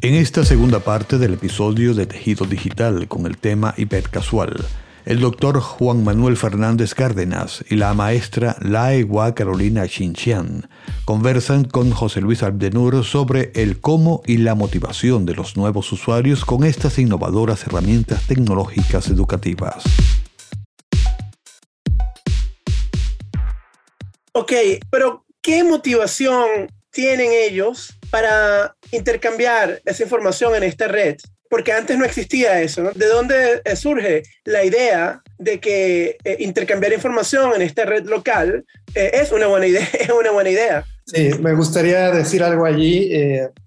En esta segunda parte del episodio de Tejido Digital con el tema hipercasual, el doctor Juan Manuel Fernández Cárdenas y la maestra Laegua Carolina Chinchian conversan con José Luis Abdenur sobre el cómo y la motivación de los nuevos usuarios con estas innovadoras herramientas tecnológicas educativas. Ok, pero ¿qué motivación tienen ellos para intercambiar esa información en esta red? Porque antes no existía eso. ¿De dónde eh, surge la idea de que eh, intercambiar información en esta red local eh, es una buena idea? Es una buena idea. Sí, me gustaría decir algo allí.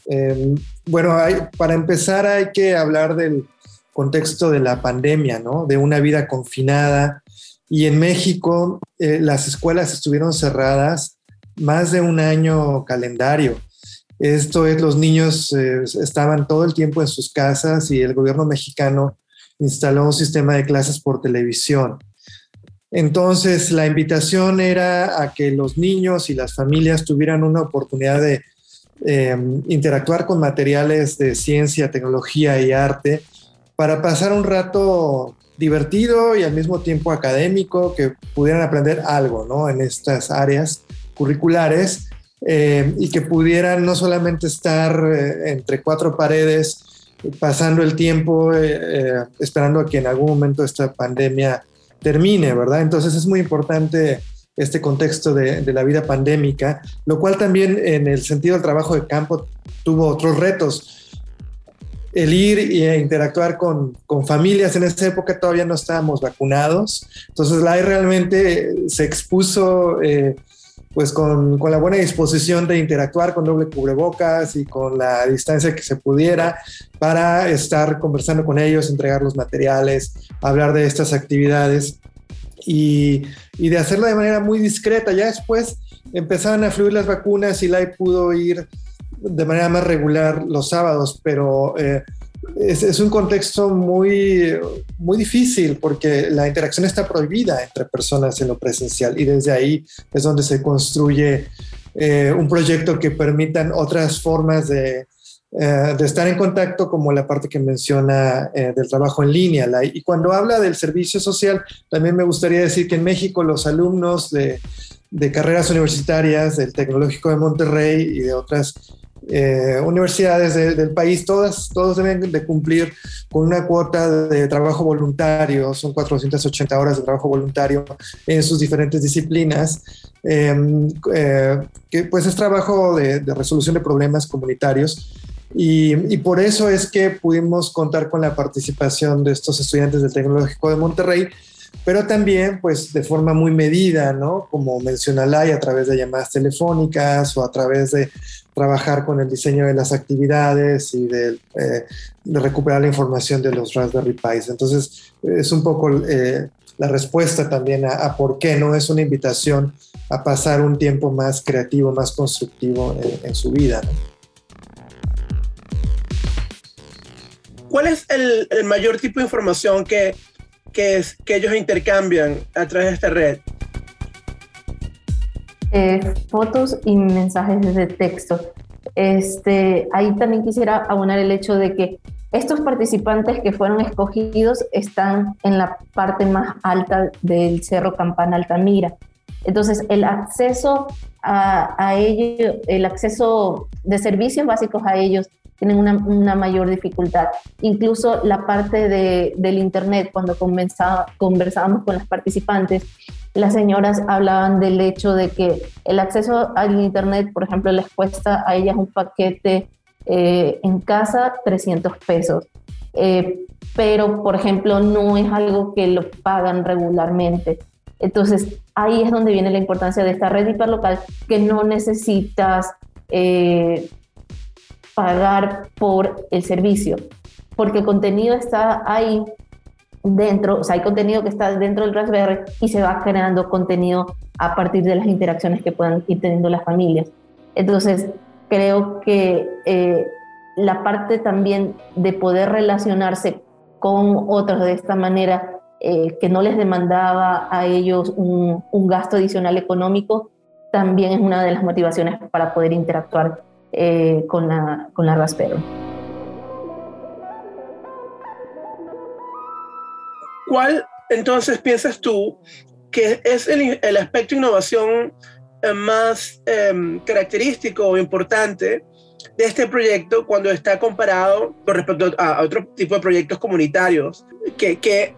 Em, bueno, para empezar hay que hablar del contexto de la pandemia, ¿no? De una vida confinada. Y en México las escuelas estuvieron cerradas más de un año calendario. Esto es, los niños eh, estaban todo el tiempo en sus casas y el gobierno mexicano instaló un sistema de clases por televisión. Entonces, la invitación era a que los niños y las familias tuvieran una oportunidad de em, interactuar con materiales de ciencia, tecnología y arte para pasar un rato divertido y al mismo tiempo académico, que pudieran aprender algo ¿no? en estas áreas curriculares eh, y que pudieran no solamente estar eh, entre cuatro paredes pasando el tiempo eh, esperando a que en algún momento esta pandemia termine, ¿verdad? Entonces es muy importante este contexto de, de, la vida pandémica, lo cual también en el sentido del trabajo de campo tuvo otros retos. El ir e interactuar con, con familias, en esa época todavía no estábamos vacunados, entonces la realmente se expuso eh, pues con, con, la buena disposición de interactuar con doble cubrebocas y con la distancia que se pudiera para estar conversando con ellos, entregar los materiales, hablar de estas actividades y, y de hacerlo de manera muy discreta. Ya después empezaron a fluir las vacunas y la pudo ir de manera más regular los sábados, pero eh, es, un contexto muy, muy difícil porque la interacción está prohibida entre personas en lo presencial y desde ahí es donde se construye eh, un proyecto que permitan otras formas de, eh, de, estar en contacto, como la parte que menciona eh, del trabajo en línea. y cuando habla del servicio social, también me gustaría decir que en México los alumnos de, de carreras universitarias del Tecnológico de Monterrey y de otras eh, universidades del país, todas, todos deben de cumplir con una cuota de trabajo voluntario, son 480 horas de trabajo voluntario en sus diferentes disciplinas, em, eh, que pues es trabajo de, resolución de problemas comunitarios. Y, y, por eso es que pudimos contar con la participación de estos estudiantes del Tecnológico de Monterrey, pero también pues de forma muy medida, ¿no? Como menciona Lai, a través de llamadas telefónicas o a través de trabajar con el diseño de las actividades y de, eh, recuperar la información de los Raspberry Pis. Entonces, es un poco eh, la respuesta también a, por qué no es una invitación a pasar un tiempo más creativo, más constructivo en, su vida. ¿Cuál es el, el, mayor tipo de información que, que, es, que ellos intercambian a través de esta red? Eh, fotos y mensajes de texto. Este, ahí también quisiera abonar el hecho de que estos participantes que fueron escogidos están en la parte más alta del Cerro Campana Altamira. Entonces, el acceso a ellos, el acceso de servicios básicos a ellos tienen una, una mayor dificultad. Incluso la parte de, del Internet, cuando conversábamos con las participantes, las señoras hablaban del hecho de que el acceso al Internet, por ejemplo, les cuesta a ellas un paquete eh, en casa 300 pesos. Eh, pero, por ejemplo, no es algo que lo pagan regularmente. Entonces, ahí es donde viene la importancia de esta red hiperlocal, que no necesitas eh, pagar por el servicio, porque el contenido está ahí dentro, o sea, hay contenido que está dentro del Raspberry y se va creando contenido a partir de las interacciones que puedan ir teniendo las familias. Entonces, creo que eh, la parte también de poder relacionarse con otros de esta manera, eh, que no les demandaba a ellos un, gasto adicional económico, también es una de las motivaciones para poder interactuar eh, con, la, con la ¿Cuál entonces piensas tú que es el, el aspecto innovación eh, más em, característico o importante de este proyecto cuando está comparado con respecto a, otro tipo de proyectos comunitarios, que, que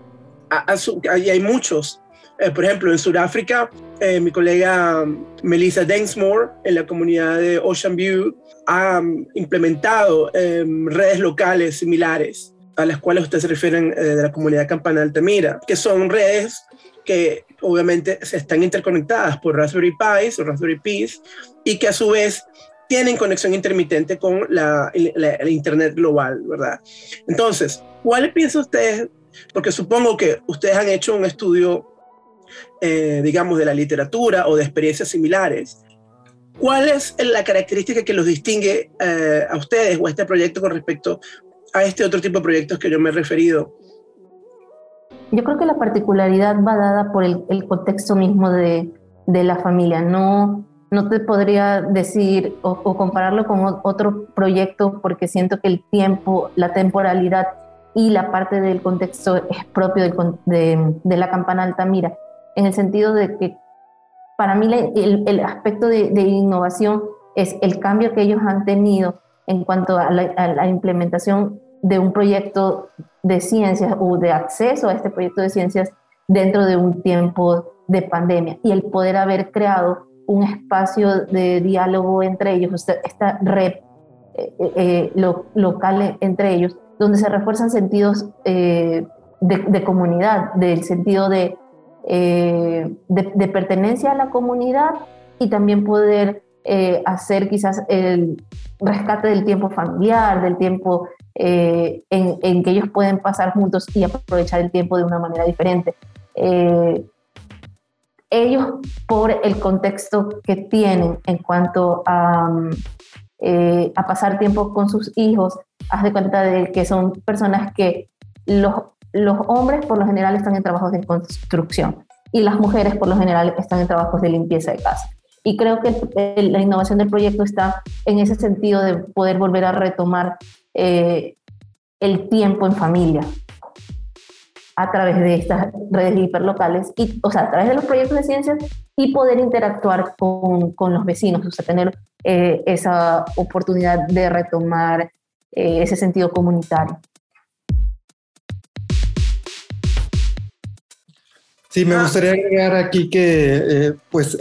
a, hay muchos. Eh, por ejemplo, en Sudáfrica, eh, mi colega Melissa Densmore, en la comunidad de Ocean View, ha um, implementado em, redes locales similares a las cuales ustedes se refieren de la comunidad Campana Altamira, que son redes que obviamente se están interconectadas por Raspberry Pi o Raspberry Pis y que a su vez tienen conexión intermitente con la, el Internet global, ¿verdad? Entonces, ¿cuál piensa ustedes? Porque supongo que ustedes han hecho un estudio, eh, digamos, de la literatura o de experiencias similares. ¿Cuál es la característica que los distingue eh, a ustedes o a este proyecto con respecto a este otro tipo de proyectos que yo me he referido? Yo creo que la particularidad va dada por el, contexto mismo de, de, la familia. No, no te podría decir o, compararlo con otro proyecto porque siento que el tiempo, la temporalidad y la parte del contexto es propio de, de, la campana Altamira, en el sentido de que para mí el, el aspecto de, innovación es el cambio que ellos han tenido en cuanto a la, a la implementación de un proyecto de ciencias o de acceso a este proyecto de ciencias dentro de un tiempo de pandemia. Y el poder haber creado un espacio de diálogo entre ellos, esta red eh, eh, eh, local entre ellos, donde se refuerzan sentidos de, de, comunidad, del sentido de, de, pertenencia a la comunidad y también poder hacer quizás el rescate del tiempo familiar, del tiempo eh, en, que ellos pueden pasar juntos y aprovechar el tiempo de una manera diferente. Eh, ellos, por el contexto que tienen en cuanto a, eh, a pasar tiempo con sus hijos, haz de cuenta de que son personas que los, los hombres por lo general están en trabajos de construcción y las mujeres por lo general están en trabajos de limpieza de casa. Y creo que la innovación del proyecto está en ese sentido de poder volver a retomar eh, el tiempo en familia a través de estas redes hiperlocales, y, o sea, a través de los proyectos de ciencias y poder interactuar con, los vecinos, o sea, tener eh, esa oportunidad de retomar eh, ese sentido comunitario. Sí, me ah. gustaría agregar aquí que pues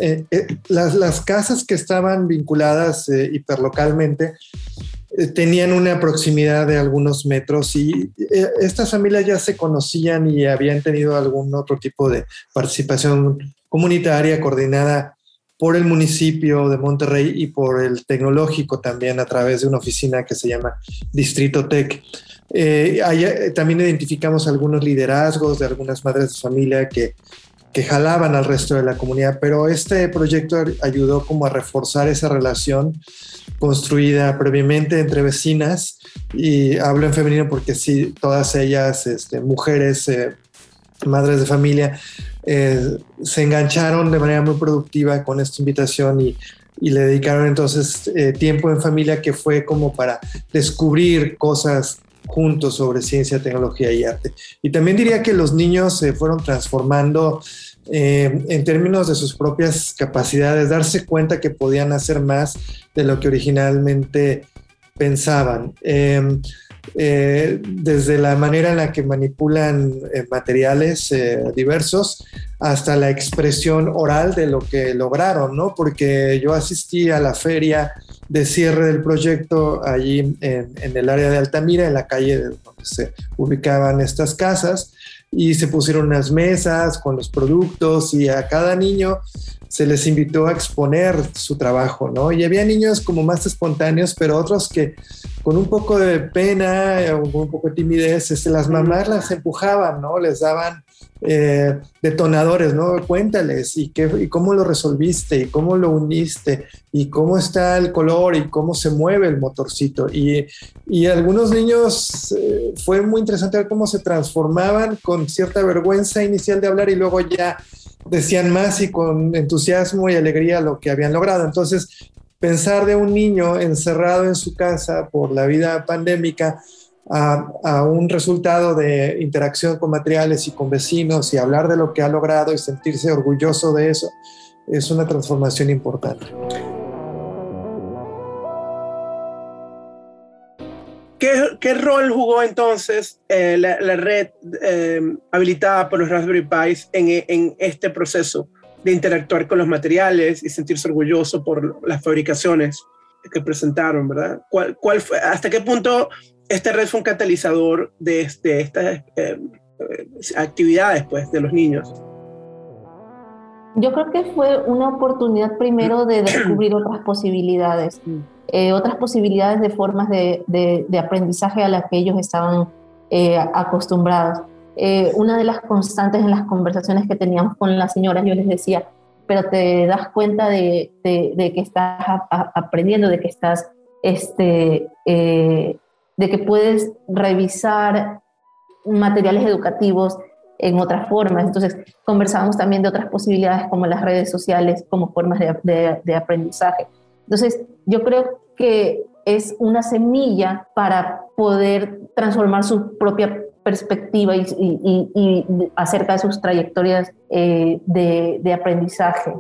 las, las, casas que estaban vinculadas hiperlocalmente eh, tenían una proximidad de algunos metros y eh, estas familias ya se conocían y habían tenido algún otro tipo de participación comunitaria coordinada por el municipio de Monterrey y por el tecnológico también a través de una oficina que se llama Distrito Tech. Eh, también identificamos algunos liderazgos de algunas madres de familia que, que jalaban al resto de la comunidad, pero este proyecto ayudó como a reforzar esa relación construida previamente entre vecinas y hablo en femenino porque sí, todas ellas, este, mujeres, eh, madres de familia, eh, se engancharon de manera muy productiva con esta invitación y, y le dedicaron entonces eh, tiempo en familia que fue como para descubrir cosas juntos sobre ciencia, tecnología y arte. Y también diría que los niños se fueron transformando eh, en términos de sus propias capacidades, darse cuenta que podían hacer más de lo que originalmente pensaban. Em, eh, desde la manera en la que manipulan eh, materiales diversos hasta la expresión oral de lo que lograron, ¿no? Porque yo asistí a la feria de cierre del proyecto allí en el área de Altamira, en la calle donde se ubicaban estas casas, y se pusieron unas mesas con los productos y a cada niño se les invitó a exponer su trabajo, ¿no? Y había niños como más espontáneos, pero otros que con un poco de pena o un poco de timidez, este, las mamás las empujaban, ¿no? Les daban eh, detonadores, ¿no? Cuéntales y, qué, y cómo lo resolviste y cómo lo uniste y cómo está el color y cómo se mueve el motorcito. Y, y algunos niños eh, fue muy interesante ver cómo se transformaban con cierta vergüenza inicial de hablar y luego ya decían más y con entusiasmo y alegría lo que habían logrado. Entonces, pensar de un niño encerrado en su casa por la vida pandémica, a, un resultado de interacción con materiales y con vecinos y hablar de lo que ha logrado y sentirse orgulloso de eso, es una transformación importante. ¿Qué, rol jugó entonces eh, la, red eh, habilitada por los Raspberry Pis en, este proceso de interactuar con los materiales y sentirse orgulloso por las fabricaciones que presentaron, verdad? ¿Cuál, cuál fue, ¿Hasta qué punto esta red fue un catalizador de, de estas eh, actividades pues, de los niños? Yo creo que fue una oportunidad primero de descubrir otras posibilidades. Eh, otras posibilidades de formas de, aprendizaje a las que ellos estaban eh, acostumbrados. Eh, una de las constantes en las conversaciones que teníamos con las señoras, yo les decía, pero te das cuenta de, de que estás aprendiendo, de que estás, este, de que puedes revisar materiales educativos en otras formas. Entonces, conversábamos también de otras posibilidades como las redes sociales, como formas de, de aprendizaje. Entonces, yo creo que es una semilla para poder transformar su propia perspectiva y, acerca de sus trayectorias eh, de, de aprendizaje.